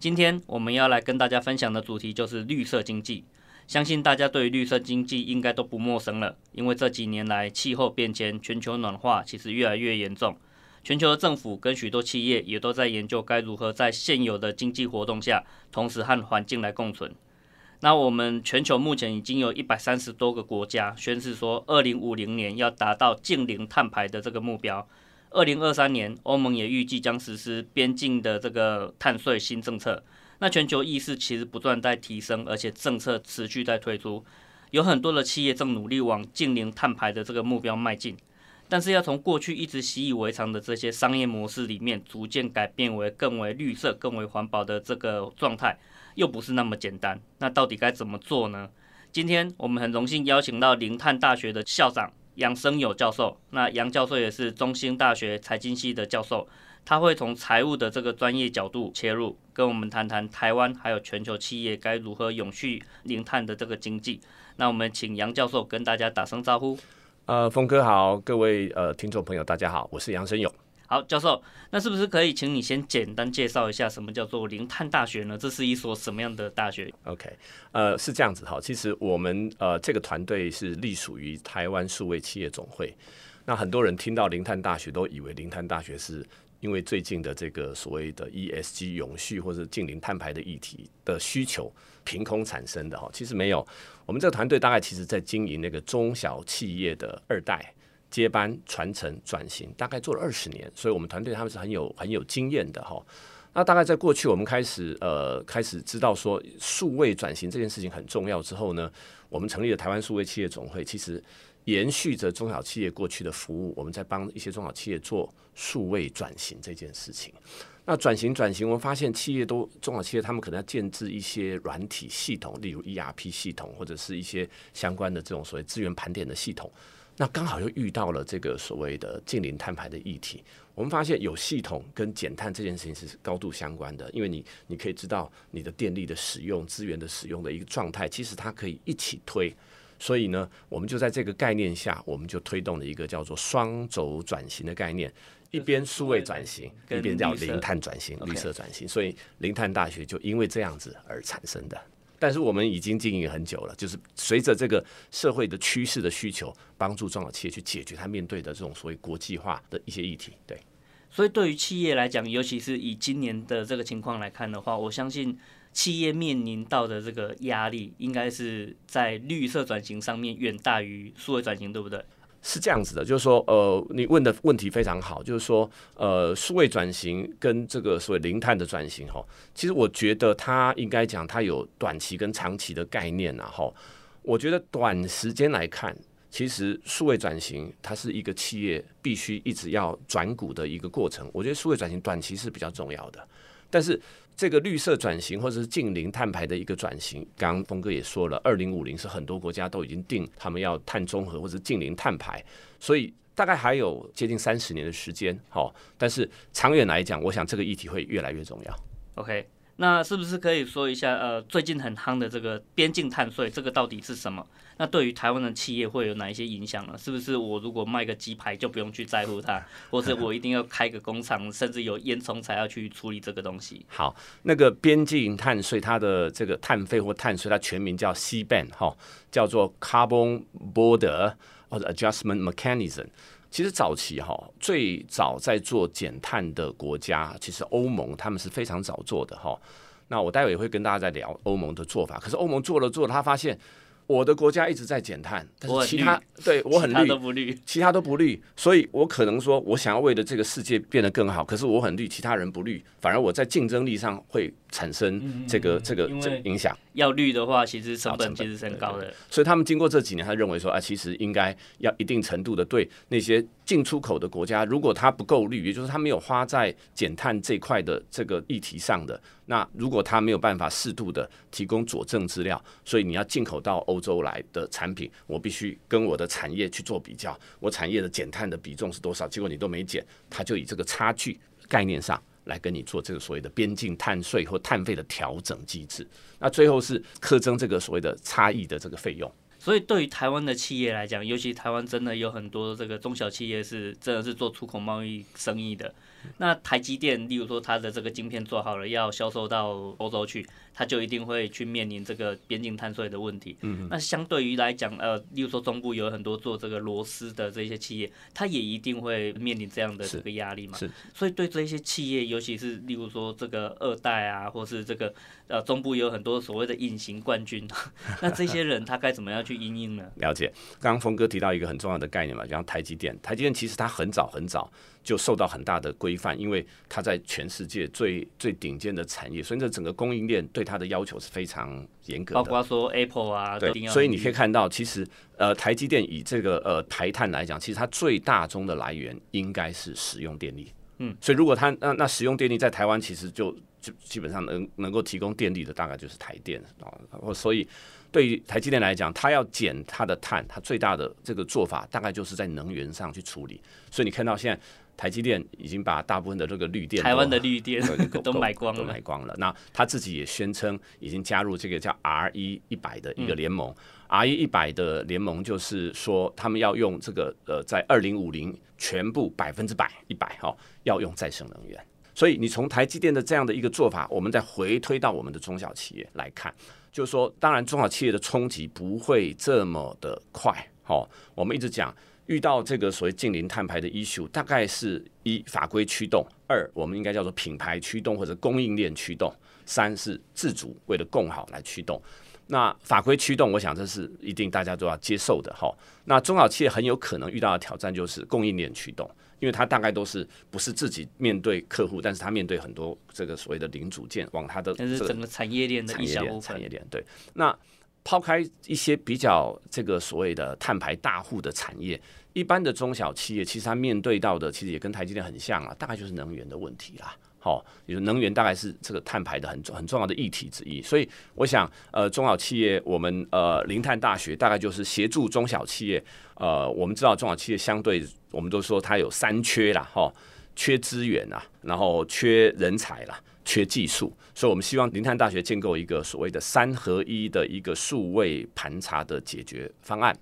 今天我们要来跟大家分享的主题就是绿色经济。相信大家对于绿色经济应该都不陌生了，因为这几年来气候变迁、全球暖化其实越来越严重。全球的政府跟许多企业也都在研究该如何在现有的经济活动下，同时和环境来共存。那我们全球目前已经有一百三十多个国家宣誓说，二零五零年要达到净零碳排的这个目标。二零二三年，欧盟也预计将实施边境的这个碳税新政策。那全球意识其实不断在提升，而且政策持续在推出，有很多的企业正努力往净零碳排的这个目标迈进。但是要从过去一直习以为常的这些商业模式里面，逐渐改变为更为绿色、更为环保的这个状态，又不是那么简单。那到底该怎么做呢？今天我们很荣幸邀请到零碳大学的校长。杨生友教授，那杨教授也是中兴大学财经系的教授，他会从财务的这个专业角度切入，跟我们谈谈台湾还有全球企业该如何永续零碳的这个经济。那我们请杨教授跟大家打声招呼。呃，峰哥好，各位呃听众朋友大家好，我是杨生友。好，教授，那是不是可以请你先简单介绍一下什么叫做零碳大学呢？这是一所什么样的大学？OK，呃，是这样子哈。其实我们呃这个团队是隶属于台湾数位企业总会。那很多人听到零碳大学都以为零碳大学是因为最近的这个所谓的 ESG 永续或者近零碳排的议题的需求凭空产生的哈。其实没有，我们这个团队大概其实在经营那个中小企业的二代。接班、传承、转型，大概做了二十年，所以我们团队他们是很有很有经验的哈。那大概在过去，我们开始呃开始知道说数位转型这件事情很重要之后呢，我们成立了台湾数位企业总会，其实延续着中小企业过去的服务，我们在帮一些中小企业做数位转型这件事情。那转型转型，我们发现企业都中小企业他们可能要建置一些软体系统，例如 ERP 系统或者是一些相关的这种所谓资源盘点的系统。那刚好又遇到了这个所谓的近零碳排的议题，我们发现有系统跟减碳这件事情是高度相关的，因为你你可以知道你的电力的使用、资源的使用的一个状态，其实它可以一起推，所以呢，我们就在这个概念下，我们就推动了一个叫做双轴转型的概念，一边数位转型，一边叫零碳转型、绿色转型，所以零碳大学就因为这样子而产生的。但是我们已经经营很久了，就是随着这个社会的趋势的需求，帮助中小企业去解决它面对的这种所谓国际化的一些议题。对，所以对于企业来讲，尤其是以今年的这个情况来看的话，我相信企业面临到的这个压力，应该是在绿色转型上面远大于数位转型，对不对？是这样子的，就是说，呃，你问的问题非常好，就是说，呃，数位转型跟这个所谓零碳的转型，哈，其实我觉得它应该讲它有短期跟长期的概念呐，哈。我觉得短时间来看，其实数位转型它是一个企业必须一直要转股的一个过程。我觉得数位转型短期是比较重要的，但是。这个绿色转型或者是近零碳排的一个转型，刚刚峰哥也说了，二零五零是很多国家都已经定他们要碳中和或者近零碳排，所以大概还有接近三十年的时间。好，但是长远来讲，我想这个议题会越来越重要。OK。那是不是可以说一下，呃，最近很夯的这个边境碳税，这个到底是什么？那对于台湾的企业会有哪一些影响呢？是不是我如果卖个鸡排就不用去在乎它，或者我一定要开个工厂，甚至有烟囱才要去处理这个东西？好，那个边境碳税，它的这个碳费或碳税，它全名叫 CBAM 哈，叫做 Carbon Border 或者 Adjustment Mechanism。其实早期哈，最早在做减碳的国家，其实欧盟他们是非常早做的哈。那我待会也会跟大家再聊欧盟的做法。可是欧盟做了做了，他发现我的国家一直在减碳，但是其他对我很绿，其他都不绿，其他都不绿。所以我可能说我想要为了这个世界变得更好，可是我很绿，其他人不绿，反而我在竞争力上会产生这个这个这个影响。要绿的话，其实成本其实是很高的。所以他们经过这几年，他认为说啊，其实应该要一定程度的对那些进出口的国家，如果它不够绿，也就是它没有花在减碳这块的这个议题上的，那如果它没有办法适度的提供佐证资料，所以你要进口到欧洲来的产品，我必须跟我的产业去做比较，我产业的减碳的比重是多少？结果你都没减，他就以这个差距概念上。来跟你做这个所谓的边境碳税或碳费的调整机制，那最后是苛征这个所谓的差异的这个费用。所以对于台湾的企业来讲，尤其台湾真的有很多这个中小企业是真的是做出口贸易生意的。那台积电，例如说它的这个晶片做好了，要销售到欧洲去。它就一定会去面临这个边境碳税的问题。嗯，那相对于来讲，呃，例如说中部有很多做这个螺丝的这些企业，它也一定会面临这样的这个压力嘛。是。所以对这些企业，尤其是例如说这个二代啊，或是这个呃中部有很多所谓的隐形冠军，那这些人他该怎么样去因应呢？了解。刚刚峰哥提到一个很重要的概念嘛，就像台积电。台积电其实它很早很早就受到很大的规范，因为它在全世界最最顶尖的产业，所以这整个供应链对它的要求是非常严格的，包括说 Apple 啊，对，所以你可以看到，其实呃，台积电以这个呃台碳来讲，其实它最大宗的来源应该是使用电力。嗯，所以如果它那那使用电力在台湾，其实就就基本上能能够提供电力的大概就是台电啊。所以对于台积电来讲，它要减它的碳，它最大的这个做法大概就是在能源上去处理。所以你看到现在。台积电已经把大部分的这个绿电，台湾的绿电 都买光了，都买光了。那他自己也宣称已经加入这个叫 RE 一百的一个联盟。RE 一百的联盟就是说，他们要用这个呃，在二零五零全部百分之百一百哈，要用再生能源。所以你从台积电的这样的一个做法，我们再回推到我们的中小企业来看，就是说，当然中小企业的冲击不会这么的快。好，我们一直讲。遇到这个所谓近零碳排的 issue，大概是一法规驱动，二我们应该叫做品牌驱动或者供应链驱动，三是自主为了共好来驱动。那法规驱动，我想这是一定大家都要接受的哈。那中小企业很有可能遇到的挑战就是供应链驱动，因为他大概都是不是自己面对客户，但是他面对很多这个所谓的零组件往他的但是整个产业链的一小部分产业链对那。抛开一些比较这个所谓的碳排大户的产业，一般的中小企业其实他面对到的其实也跟台积电很像啊，大概就是能源的问题啦。好，也就能源大概是这个碳排的很很重要的议题之一。所以我想，呃，中小企业我们呃零碳大学大概就是协助中小企业。呃，我们知道中小企业相对我们都说它有三缺啦，哈，缺资源啦，然后缺人才啦。缺技术，所以我们希望零碳大学建构一个所谓的三合一的一个数位盘查的解决方案，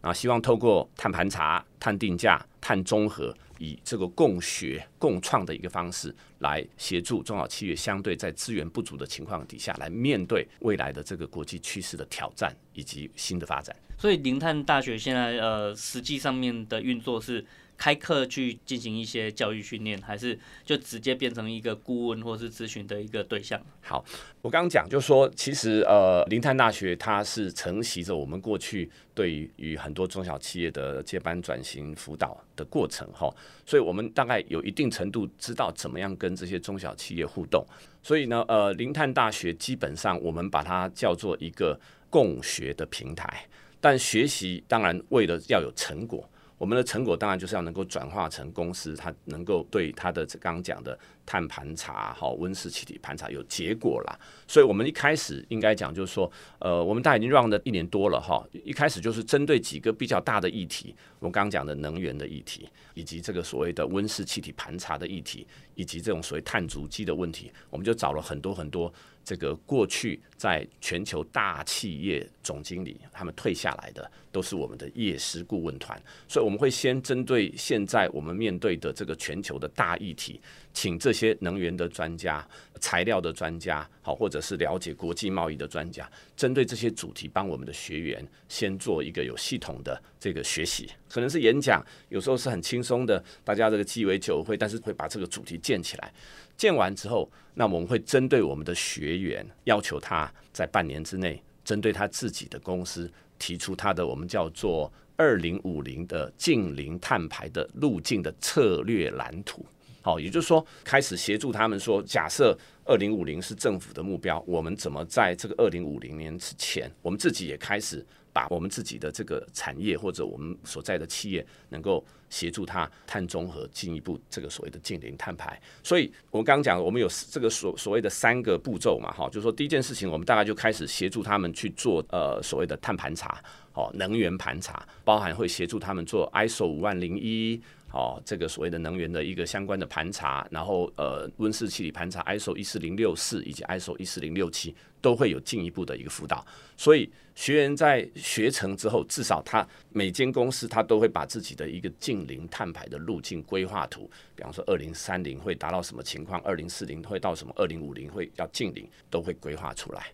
啊，希望透过碳盘查、碳定价、碳综合，以这个共学共创的一个方式，来协助中小企业相对在资源不足的情况底下，来面对未来的这个国际趋势的挑战以及新的发展。所以林探大学现在呃，实际上面的运作是。开课去进行一些教育训练，还是就直接变成一个顾问或是咨询的一个对象？好，我刚刚讲就说，其实呃，零碳大学它是承袭着我们过去对于很多中小企业的接班转型辅导的过程哈，所以我们大概有一定程度知道怎么样跟这些中小企业互动。所以呢，呃，零碳大学基本上我们把它叫做一个共学的平台，但学习当然为了要有成果。我们的成果当然就是要能够转化成公司，它能够对它的刚刚讲的碳盘查、哈温室气体盘查有结果啦。所以我们一开始应该讲就是说，呃，我们大概已经 run 了一年多了哈。一开始就是针对几个比较大的议题，我们刚刚讲的能源的议题，以及这个所谓的温室气体盘查的议题，以及这种所谓碳足迹的问题，我们就找了很多很多。这个过去在全球大企业总经理，他们退下来的都是我们的业师顾问团，所以我们会先针对现在我们面对的这个全球的大议题，请这些能源的专家、材料的专家，好，或者是了解国际贸易的专家，针对这些主题，帮我们的学员先做一个有系统的这个学习，可能是演讲，有时候是很轻松的，大家这个鸡尾酒会，但是会把这个主题建起来。建完之后，那我们会针对我们的学员，要求他在半年之内，针对他自己的公司提出他的我们叫做“二零五零”的近零碳排的路径的策略蓝图。好，也就是说，开始协助他们说，假设二零五零是政府的目标，我们怎么在这个二零五零年之前，我们自己也开始把我们自己的这个产业或者我们所在的企业，能够协助他碳中和，进一步这个所谓的净零碳排。所以，我们刚刚讲，我们有这个所所谓的三个步骤嘛，哈，就是说第一件事情，我们大概就开始协助他们去做呃所谓的碳盘查，哦，能源盘查，包含会协助他们做 ISO 五万零一。哦，这个所谓的能源的一个相关的盘查，然后呃温室气体盘查，ISO 一四零六四以及 ISO 一四零六七都会有进一步的一个辅导。所以学员在学成之后，至少他每间公司他都会把自己的一个净零碳排的路径规划图，比方说二零三零会达到什么情况，二零四零会到什么，二零五零会要净零，都会规划出来。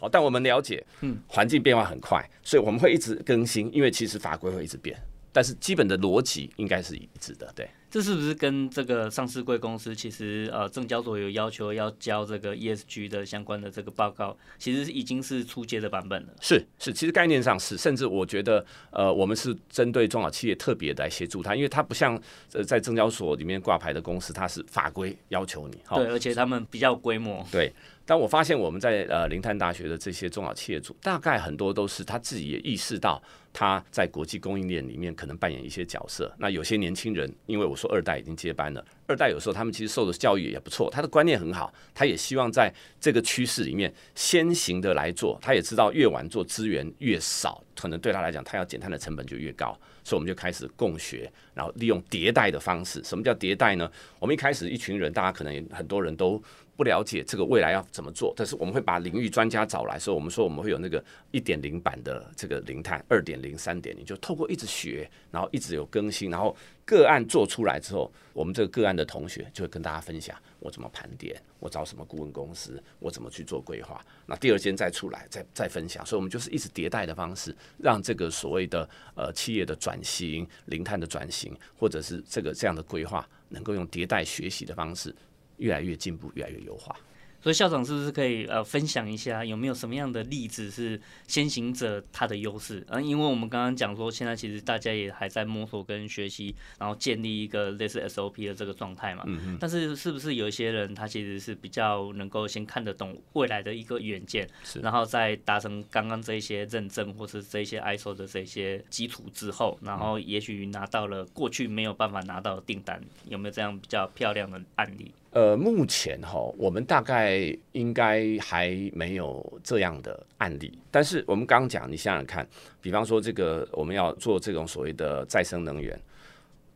好，但我们了解，嗯，环境变化很快，所以我们会一直更新，因为其实法规会一直变。但是基本的逻辑应该是一致的，对。这是不是跟这个上市贵公司其实呃证交所有要求要交这个 ESG 的相关的这个报告，其实已经是初阶的版本了？是是，其实概念上是，甚至我觉得呃我们是针对中小企业特别来协助他，因为它不像呃在证交所里面挂牌的公司，它是法规要求你，对，而且他们比较规模，对。但我发现我们在呃零碳大学的这些中小企业主，大概很多都是他自己也意识到他在国际供应链里面可能扮演一些角色。那有些年轻人，因为我说二代已经接班了，二代有时候他们其实受的教育也不错，他的观念很好，他也希望在这个趋势里面先行的来做。他也知道越晚做资源越少，可能对他来讲，他要减碳的成本就越高。所以我们就开始共学，然后利用迭代的方式。什么叫迭代呢？我们一开始一群人，大家可能很多人都。不了解这个未来要怎么做，但是我们会把领域专家找来，所以我们说我们会有那个一点零版的这个零碳，二点零、三点零，就透过一直学，然后一直有更新，然后个案做出来之后，我们这个个案的同学就会跟大家分享我怎么盘点，我找什么顾问公司，我怎么去做规划。那第二间再出来，再再分享，所以我们就是一直迭代的方式，让这个所谓的呃企业的转型、零碳的转型，或者是这个这样的规划，能够用迭代学习的方式。越来越进步，越来越优化。所以校长是不是可以呃分享一下，有没有什么样的例子是先行者他的优势？嗯，因为我们刚刚讲说，现在其实大家也还在摸索跟学习，然后建立一个类似 SOP 的这个状态嘛。嗯嗯。但是是不是有一些人他其实是比较能够先看得懂未来的一个远见，是然后再达成刚刚这一些认证或是这些 ISO 的这些基础之后，然后也许拿到了过去没有办法拿到的订单，有没有这样比较漂亮的案例？呃，目前哈，我们大概应该还没有这样的案例。但是我们刚刚讲，你想想看，比方说这个我们要做这种所谓的再生能源，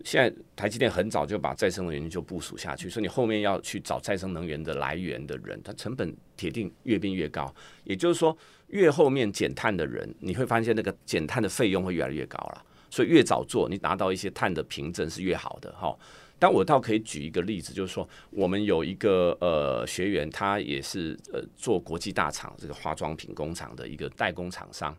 现在台积电很早就把再生能源就部署下去，所以你后面要去找再生能源的来源的人，它成本铁定越变越高。也就是说，越后面减碳的人，你会发现那个减碳的费用会越来越高了。所以越早做，你拿到一些碳的凭证是越好的哈。但我倒可以举一个例子，就是说，我们有一个呃学员，他也是呃做国际大厂这个化妆品工厂的一个代工厂商。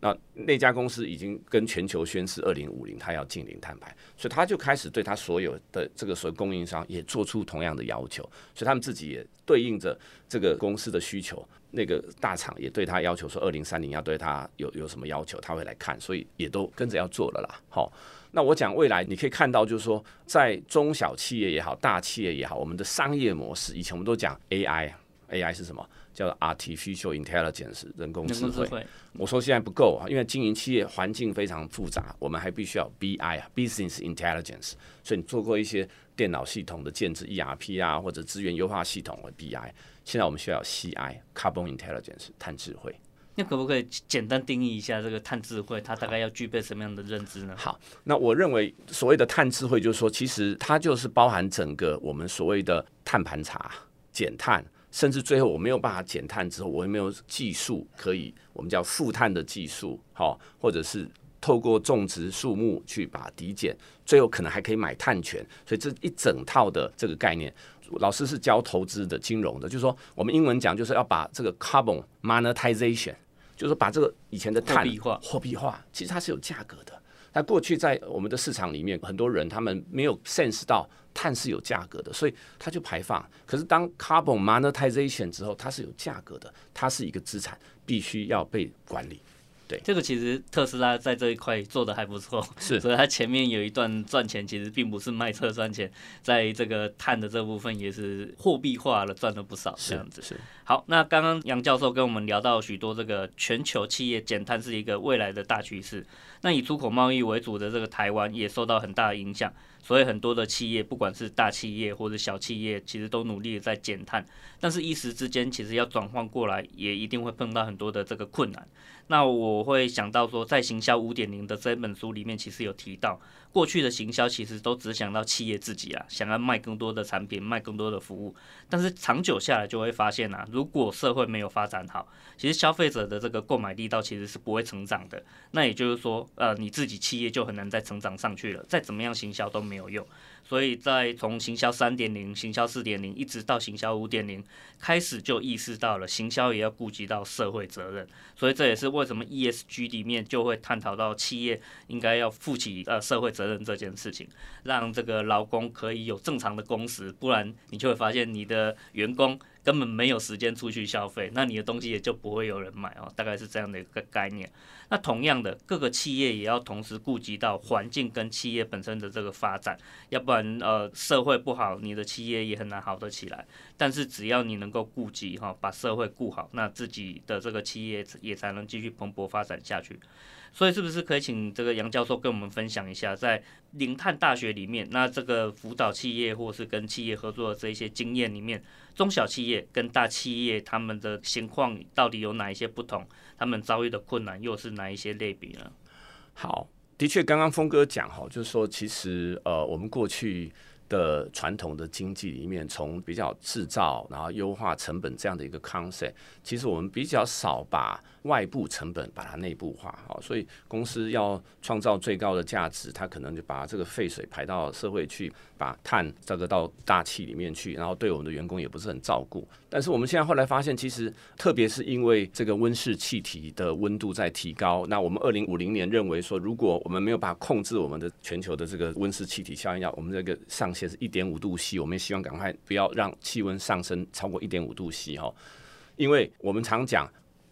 那那家公司已经跟全球宣示二零五零，他要净零碳排，所以他就开始对他所有的这个所有供应商也做出同样的要求，所以他们自己也对应着这个公司的需求，那个大厂也对他要求说二零三零要对他有有什么要求，他会来看，所以也都跟着要做了啦。好。那我讲未来，你可以看到，就是说，在中小企业也好，大企业也好，我们的商业模式，以前我们都讲 AI，AI 是什么？叫做 Artificial Intelligence，人工智慧。我说现在不够啊，因为经营企业环境非常复杂，我们还必须要 BI 啊，Business Intelligence。所以你做过一些电脑系统的建置，ERP 啊，或者资源优化系统或 BI。现在我们需要 CI，Carbon Intelligence，碳智慧。那可不可以简单定义一下这个碳智慧？它大概要具备什么样的认知呢？好，那我认为所谓的碳智慧，就是说，其实它就是包含整个我们所谓的碳盘查、减碳，甚至最后我没有办法减碳之后，我也没有技术可以我们叫负碳的技术，好，或者是透过种植树木去把抵减，最后可能还可以买碳权。所以这一整套的这个概念，老师是教投资的、金融的，就是说我们英文讲就是要把这个 carbon monetization。就是把这个以前的碳货币化，货币化，其实它是有价格的。那过去在我们的市场里面，很多人他们没有 sense 到碳是有价格的，所以它就排放。可是当 carbon monetization 之后，它是有价格的，它是一个资产，必须要被管理。对，这个其实特斯拉在这一块做的还不错，是，所以它前面有一段赚钱，其实并不是卖车赚钱，在这个碳的这部分也是货币化了，赚了不少这样子。是，是好，那刚刚杨教授跟我们聊到许多这个全球企业减碳是一个未来的大趋势，那以出口贸易为主的这个台湾也受到很大的影响。所以很多的企业，不管是大企业或者小企业，其实都努力在减碳，但是一时之间，其实要转换过来，也一定会碰到很多的这个困难。那我会想到说，在行销五点零的这本书里面，其实有提到，过去的行销其实都只想到企业自己啊，想要卖更多的产品，卖更多的服务。但是长久下来就会发现啊，如果社会没有发展好，其实消费者的这个购买力道其实是不会成长的。那也就是说，呃，你自己企业就很难再成长上去了，再怎么样行销都没有用。所以在从行销三点零、行销四点零，一直到行销五点零，开始就意识到了行销也要顾及到社会责任。所以这也是为什么 ESG 里面就会探讨到企业应该要负起呃社会责任这件事情，让这个劳工可以有正常的工时，不然你就会发现你的员工。根本没有时间出去消费，那你的东西也就不会有人买哦，大概是这样的一个概念。那同样的，各个企业也要同时顾及到环境跟企业本身的这个发展，要不然呃社会不好，你的企业也很难好得起来。但是只要你能够顾及哈，把社会顾好，那自己的这个企业也才能继续蓬勃发展下去。所以是不是可以请这个杨教授跟我们分享一下，在零碳大学里面，那这个辅导企业或是跟企业合作的这一些经验里面，中小企业跟大企业他们的情况到底有哪一些不同？他们遭遇的困难又是哪一些类比呢？好，的确，刚刚峰哥讲哈，就是说，其实呃，我们过去。的传统的经济里面，从比较制造，然后优化成本这样的一个 concept，其实我们比较少把外部成本把它内部化，好，所以公司要创造最高的价值，它可能就把这个废水排到社会去，把碳这个到大气里面去，然后对我们的员工也不是很照顾。但是我们现在后来发现，其实特别是因为这个温室气体的温度在提高，那我们二零五零年认为说，如果我们没有办法控制我们的全球的这个温室气体效应，要我们这个上限是一点五度 C，我们也希望赶快不要让气温上升超过一点五度 C 哈，因为我们常讲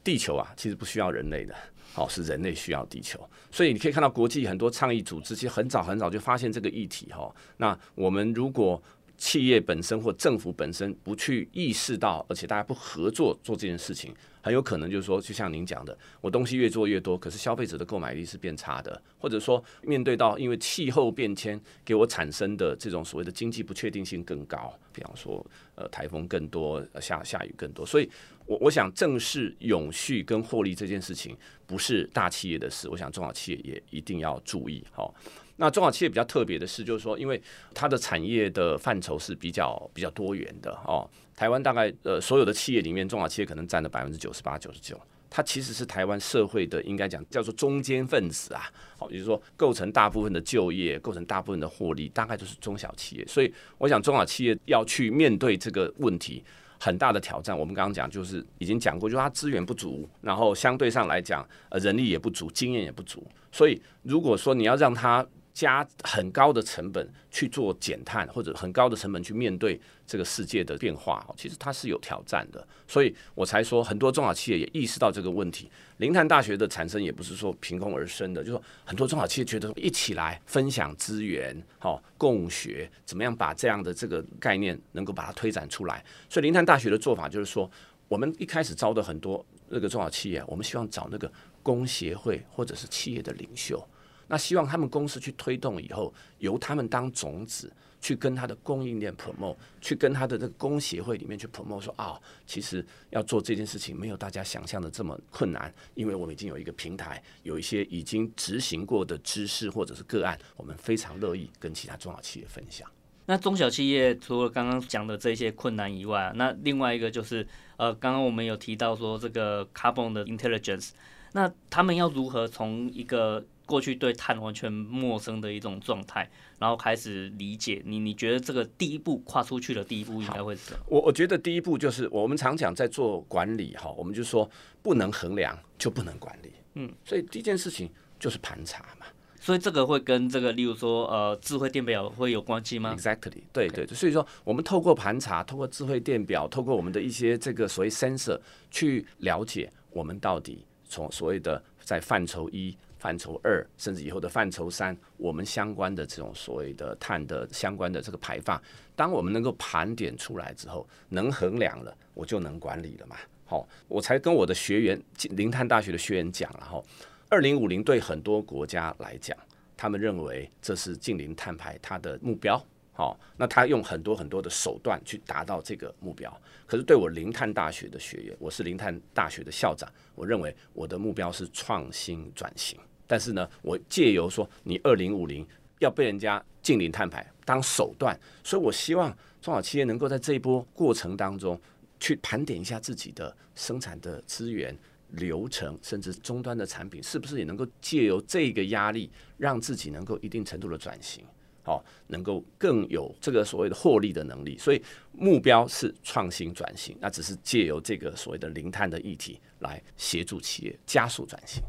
地球啊，其实不需要人类的，哦，是人类需要地球，所以你可以看到国际很多倡议组织其实很早很早就发现这个议题哈，那我们如果企业本身或政府本身不去意识到，而且大家不合作做这件事情，很有可能就是说，就像您讲的，我东西越做越多，可是消费者的购买力是变差的，或者说面对到因为气候变迁给我产生的这种所谓的经济不确定性更高，比方说呃台风更多，下下雨更多，所以我我想正视永续跟获利这件事情不是大企业的事，我想中小企业也一定要注意好。那中小企业比较特别的是，就是说，因为它的产业的范畴是比较比较多元的哦。台湾大概呃所有的企业里面，中小企业可能占了百分之九十八、九十九。它其实是台湾社会的应该讲叫做中坚分子啊。好，也就是说，构成大部分的就业、构成大部分的获利，大概就是中小企业。所以，我想中小企业要去面对这个问题，很大的挑战。我们刚刚讲就是已经讲过，就是它资源不足，然后相对上来讲，呃，人力也不足，经验也不足。所以，如果说你要让它加很高的成本去做减碳，或者很高的成本去面对这个世界的变化，其实它是有挑战的。所以我才说，很多中小企业也意识到这个问题。零碳大学的产生也不是说凭空而生的，就是说很多中小企业觉得一起来分享资源，好共学，怎么样把这样的这个概念能够把它推展出来。所以零碳大学的做法就是说，我们一开始招的很多那个中小企业，我们希望找那个工协会或者是企业的领袖。那希望他们公司去推动以后，由他们当种子，去跟他的供应链 promote，去跟他的这个工协会里面去 promote，说啊，其实要做这件事情没有大家想象的这么困难，因为我们已经有一个平台，有一些已经执行过的知识或者是个案，我们非常乐意跟其他中小企业分享。那中小企业除了刚刚讲的这些困难以外，那另外一个就是呃，刚刚我们有提到说这个 carbon 的 intelligence，那他们要如何从一个过去对碳完全陌生的一种状态，然后开始理解你，你觉得这个第一步跨出去的第一步应该会是什么？我我觉得第一步就是我们常讲在做管理哈，我们就说不能衡量就不能管理，嗯，所以第一件事情就是盘查嘛。所以这个会跟这个例如说呃智慧电表会有关系吗？Exactly，对对对，所以说我们透过盘查，透过智慧电表，透过我们的一些这个所谓 sensor 去了解我们到底从所谓的。在范畴一、范畴二，甚至以后的范畴三，我们相关的这种所谓的碳的相关的这个排放，当我们能够盘点出来之后，能衡量了，我就能管理了嘛。好，我才跟我的学员，零碳大学的学员讲了哈，二零五零对很多国家来讲，他们认为这是近零碳排它的目标。好，那他用很多很多的手段去达到这个目标。可是对我零碳大学的学员，我是零碳大学的校长，我认为我的目标是创新转型。但是呢，我借由说你二零五零要被人家净零碳排当手段，所以我希望中小企业能够在这一波过程当中去盘点一下自己的生产的资源、流程，甚至终端的产品，是不是也能够借由这个压力，让自己能够一定程度的转型。好，能够更有这个所谓的获利的能力，所以目标是创新转型，那只是借由这个所谓的零碳的议题来协助企业加速转型。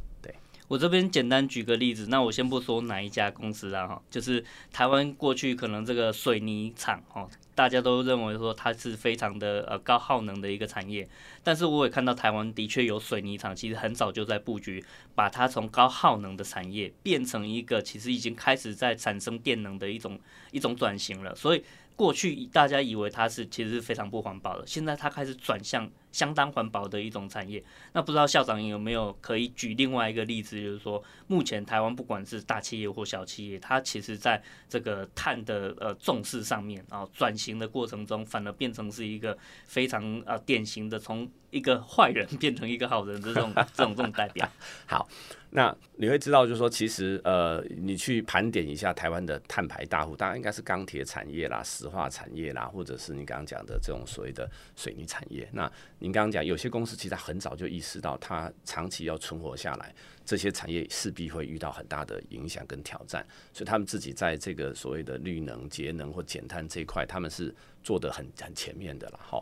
我这边简单举个例子，那我先不说哪一家公司啦，哈，就是台湾过去可能这个水泥厂，哈。大家都认为说它是非常的呃高耗能的一个产业，但是我也看到台湾的确有水泥厂，其实很早就在布局，把它从高耗能的产业变成一个其实已经开始在产生电能的一种一种转型了。所以过去大家以为它是其实是非常不环保的，现在它开始转向相当环保的一种产业。那不知道校长有没有可以举另外一个例子，就是说目前台湾不管是大企业或小企业，它其实在这个碳的呃重视上面啊转型。的过程中，反而变成是一个非常呃典型的，从一个坏人变成一个好人的这种 这种这种代表。好，那你会知道，就是说，其实呃，你去盘点一下台湾的碳排大户，当然应该是钢铁产业啦、石化产业啦，或者是你刚刚讲的这种所谓的水泥产业。那您刚刚讲，有些公司其实很早就意识到，它长期要存活下来。这些产业势必会遇到很大的影响跟挑战，所以他们自己在这个所谓的绿能、节能或减碳这一块，他们是做得很很前面的了。哈，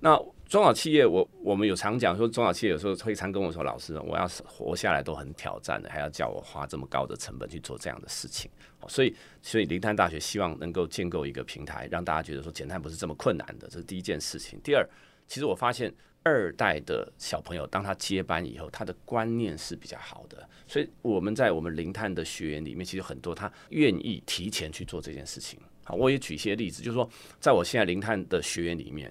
那中小企业，我我们有常讲说，中小企业有时候会常跟我说，老师，我要活下来都很挑战的，还要叫我花这么高的成本去做这样的事情。所以，所以零碳大学希望能够建构一个平台，让大家觉得说减碳不是这么困难的，这是第一件事情。第二，其实我发现。二代的小朋友，当他接班以后，他的观念是比较好的，所以我们在我们零碳的学员里面，其实很多他愿意提前去做这件事情。好，我也举一些例子，就是说，在我现在零碳的学员里面，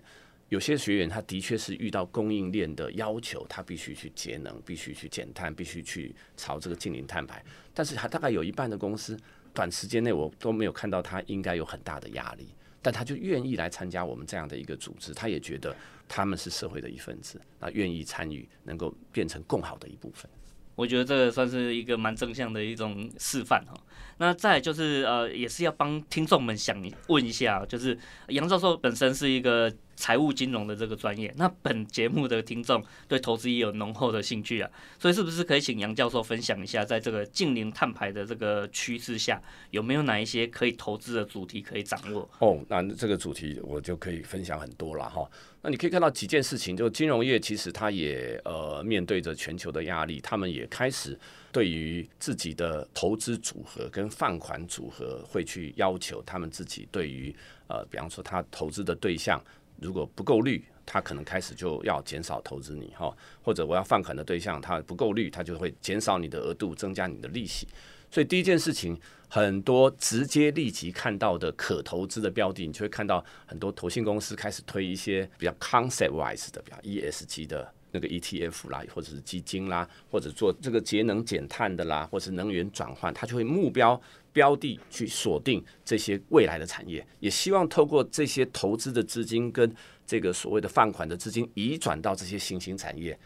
有些学员他的确是遇到供应链的要求，他必须去节能，必须去减碳，必须去朝这个近零碳排。但是，他大概有一半的公司，短时间内我都没有看到他应该有很大的压力。但他就愿意来参加我们这样的一个组织，他也觉得他们是社会的一份子，那愿意参与，能够变成更好的一部分。我觉得这个算是一个蛮正向的一种示范哈。那再就是呃，也是要帮听众们想问一下，就是杨教授本身是一个。财务金融的这个专业，那本节目的听众对投资也有浓厚的兴趣啊，所以是不是可以请杨教授分享一下，在这个近零碳排的这个趋势下，有没有哪一些可以投资的主题可以掌握？哦，那这个主题我就可以分享很多了哈。那你可以看到几件事情，就金融业其实它也呃面对着全球的压力，他们也开始对于自己的投资组合跟放款组合会去要求他们自己对于呃，比方说他投资的对象。如果不够绿，他可能开始就要减少投资你哈，或者我要放款的对象他不够绿，他就会减少你的额度，增加你的利息。所以第一件事情，很多直接立即看到的可投资的标的，你就会看到很多投信公司开始推一些比较 concept wise 的，比较 ESG 的那个 ETF 啦，或者是基金啦，或者做这个节能减碳的啦，或是能源转换，它就会目标。标的去锁定这些未来的产业，也希望透过这些投资的资金跟这个所谓的放款的资金移转到这些新兴产业，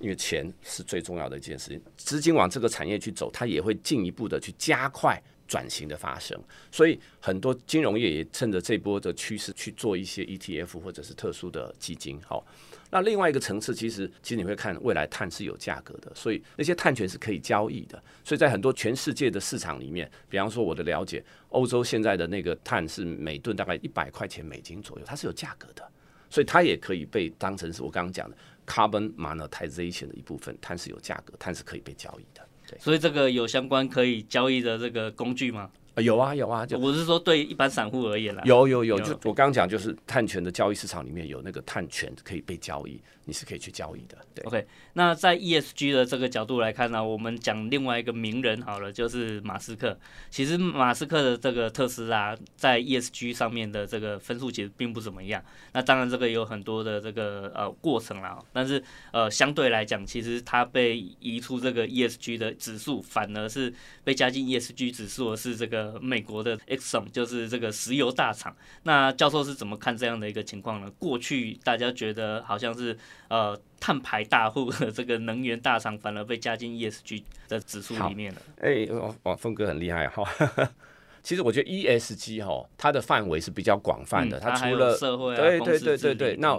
因为钱是最重要的一件事情。资金往这个产业去走，它也会进一步的去加快转型的发生。所以很多金融业也趁着这波的趋势去做一些 ETF 或者是特殊的基金，好。那另外一个层次，其实其实你会看未来碳是有价格的，所以那些碳权是可以交易的。所以在很多全世界的市场里面，比方说我的了解，欧洲现在的那个碳是每吨大概一百块钱美金左右，它是有价格的，所以它也可以被当成是我刚刚讲的 carbon monetization 的一部分，碳是有价格，碳是可以被交易的。对，所以这个有相关可以交易的这个工具吗？有啊有啊，就我是说对一般散户而言啦。有有有，就我刚刚讲，就是碳权的交易市场里面有那个碳权可以被交易，你是可以去交易的。对，OK。那在 ESG 的这个角度来看呢，我们讲另外一个名人好了，就是马斯克。其实马斯克的这个特斯拉在 ESG 上面的这个分数其实并不怎么样。那当然这个有很多的这个呃过程啦，但是呃相对来讲，其实它被移出这个 ESG 的指数，反而是被加进 ESG 指数的是这个。美国的 Exxon 就是这个石油大厂。那教授是怎么看这样的一个情况呢？过去大家觉得好像是呃碳排大户的这个能源大厂，反而被加进 ESG 的指数里面了。哎，哇，峰哥很厉害哈。其实我觉得 ESG 哈，它的范围是比较广泛的。它除了社会，对对对对对。那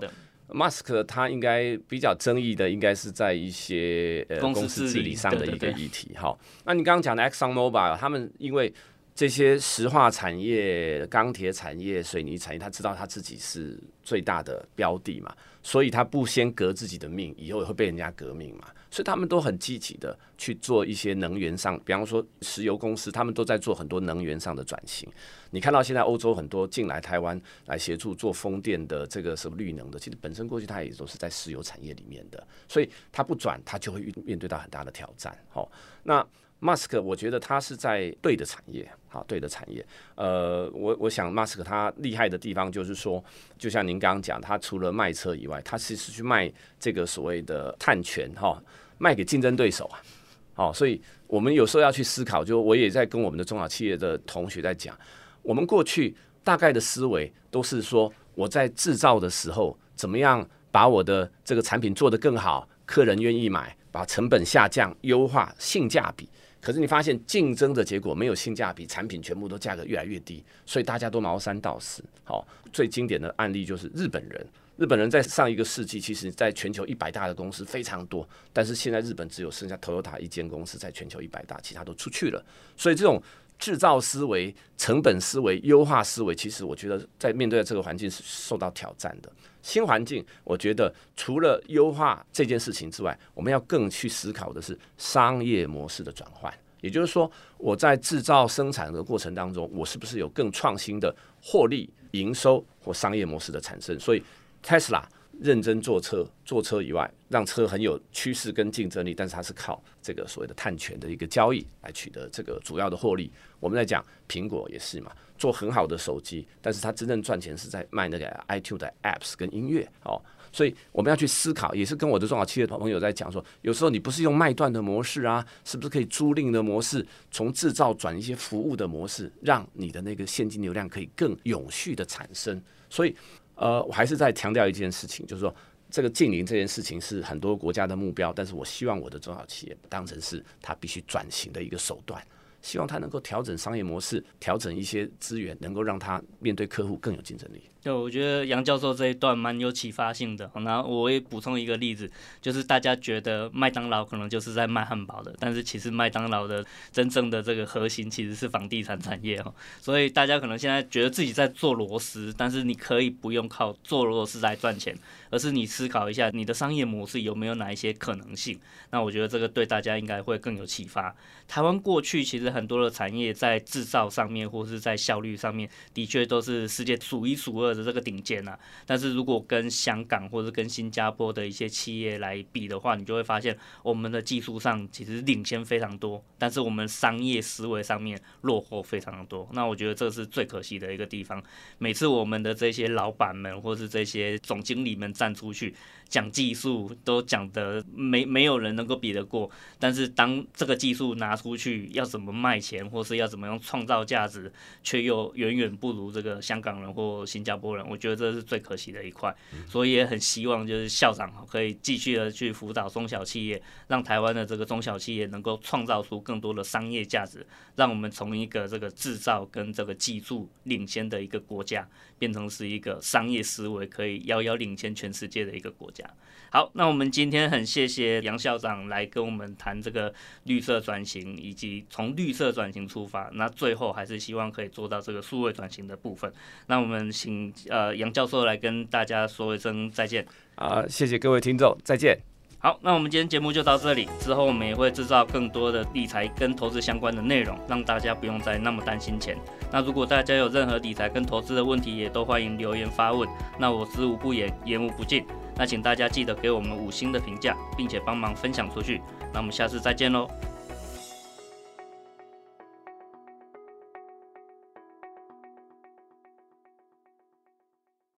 Mask 他应该比较争议的，应该是在一些呃公司治理上的一个议题。哈，那你刚刚讲的 Exxon Mobil，他们因为这些石化产业、钢铁产业、水泥产业，他知道他自己是最大的标的嘛，所以他不先革自己的命，以后也会被人家革命嘛。所以他们都很积极的去做一些能源上，比方说石油公司，他们都在做很多能源上的转型。你看到现在欧洲很多进来台湾来协助做风电的这个什么绿能的，其实本身过去他也都是在石油产业里面的，所以他不转，他就会面对到很大的挑战。好，那。马斯克，我觉得他是在对的产业，好，对的产业。呃，我我想马斯克他厉害的地方就是说，就像您刚刚讲，他除了卖车以外，他其实去卖这个所谓的碳权，哈，卖给竞争对手啊。好，所以我们有时候要去思考，就我也在跟我们的中小企业的同学在讲，我们过去大概的思维都是说，我在制造的时候怎么样把我的这个产品做得更好，客人愿意买，把成本下降，优化性价比。可是你发现竞争的结果没有性价比，产品全部都价格越来越低，所以大家都毛三到四。好，最经典的案例就是日本人。日本人在上一个世纪，其实在全球一百大的公司非常多，但是现在日本只有剩下 Toyota 一间公司在全球一百大，其他都出去了。所以这种制造思维、成本思维、优化思维，其实我觉得在面对这个环境是受到挑战的。新环境，我觉得除了优化这件事情之外，我们要更去思考的是商业模式的转换。也就是说，我在制造生产的过程当中，我是不是有更创新的获利、营收或商业模式的产生？所以，Tesla 认真做车，做车以外，让车很有趋势跟竞争力，但是它是靠这个所谓的碳权的一个交易来取得这个主要的获利。我们在讲苹果也是嘛。做很好的手机，但是它真正赚钱是在卖那个 iTunes 的 apps 跟音乐哦，所以我们要去思考，也是跟我的中小企业朋友在讲说，有时候你不是用卖断的模式啊，是不是可以租赁的模式，从制造转一些服务的模式，让你的那个现金流量可以更永续的产生。所以，呃，我还是在强调一件事情，就是说这个净零这件事情是很多国家的目标，但是我希望我的中小企业当成是它必须转型的一个手段。希望它能够调整商业模式，调整一些资源，能够让它面对客户更有竞争力。对，我觉得杨教授这一段蛮有启发性的。然后我也补充一个例子，就是大家觉得麦当劳可能就是在卖汉堡的，但是其实麦当劳的真正的这个核心其实是房地产产业哦。所以大家可能现在觉得自己在做螺丝，但是你可以不用靠做螺丝来赚钱，而是你思考一下你的商业模式有没有哪一些可能性。那我觉得这个对大家应该会更有启发。台湾过去其实很多的产业在制造上面或是在效率上面，的确都是世界数一数二的这个顶尖呐，但是如果跟香港或者跟新加坡的一些企业来比的话，你就会发现我们的技术上其实领先非常多，但是我们商业思维上面落后非常的多。那我觉得这是最可惜的一个地方。每次我们的这些老板们或是这些总经理们站出去讲技术，都讲得没没有人能够比得过，但是当这个技术拿出去要怎么卖钱，或是要怎么样创造价值，却又远远不如这个香港人或新加坡人。我觉得这是最可惜的一块，所以也很希望就是校长可以继续的去辅导中小企业，让台湾的这个中小企业能够创造出更多的商业价值，让我们从一个这个制造跟这个技术领先的一个国家，变成是一个商业思维可以遥遥领先全世界的一个国家。好，那我们今天很谢谢杨校长来跟我们谈这个绿色转型，以及从绿色转型出发，那最后还是希望可以做到这个数位转型的部分。那我们请呃杨教授来跟大家说一声再见。啊，谢谢各位听众，再见。好，那我们今天节目就到这里，之后我们也会制造更多的理财跟投资相关的内容，让大家不用再那么担心钱。那如果大家有任何理财跟投资的问题，也都欢迎留言发问。那我知无不言，言无不尽。那请大家记得给我们五星的评价，并且帮忙分享出去。那我们下次再见喽。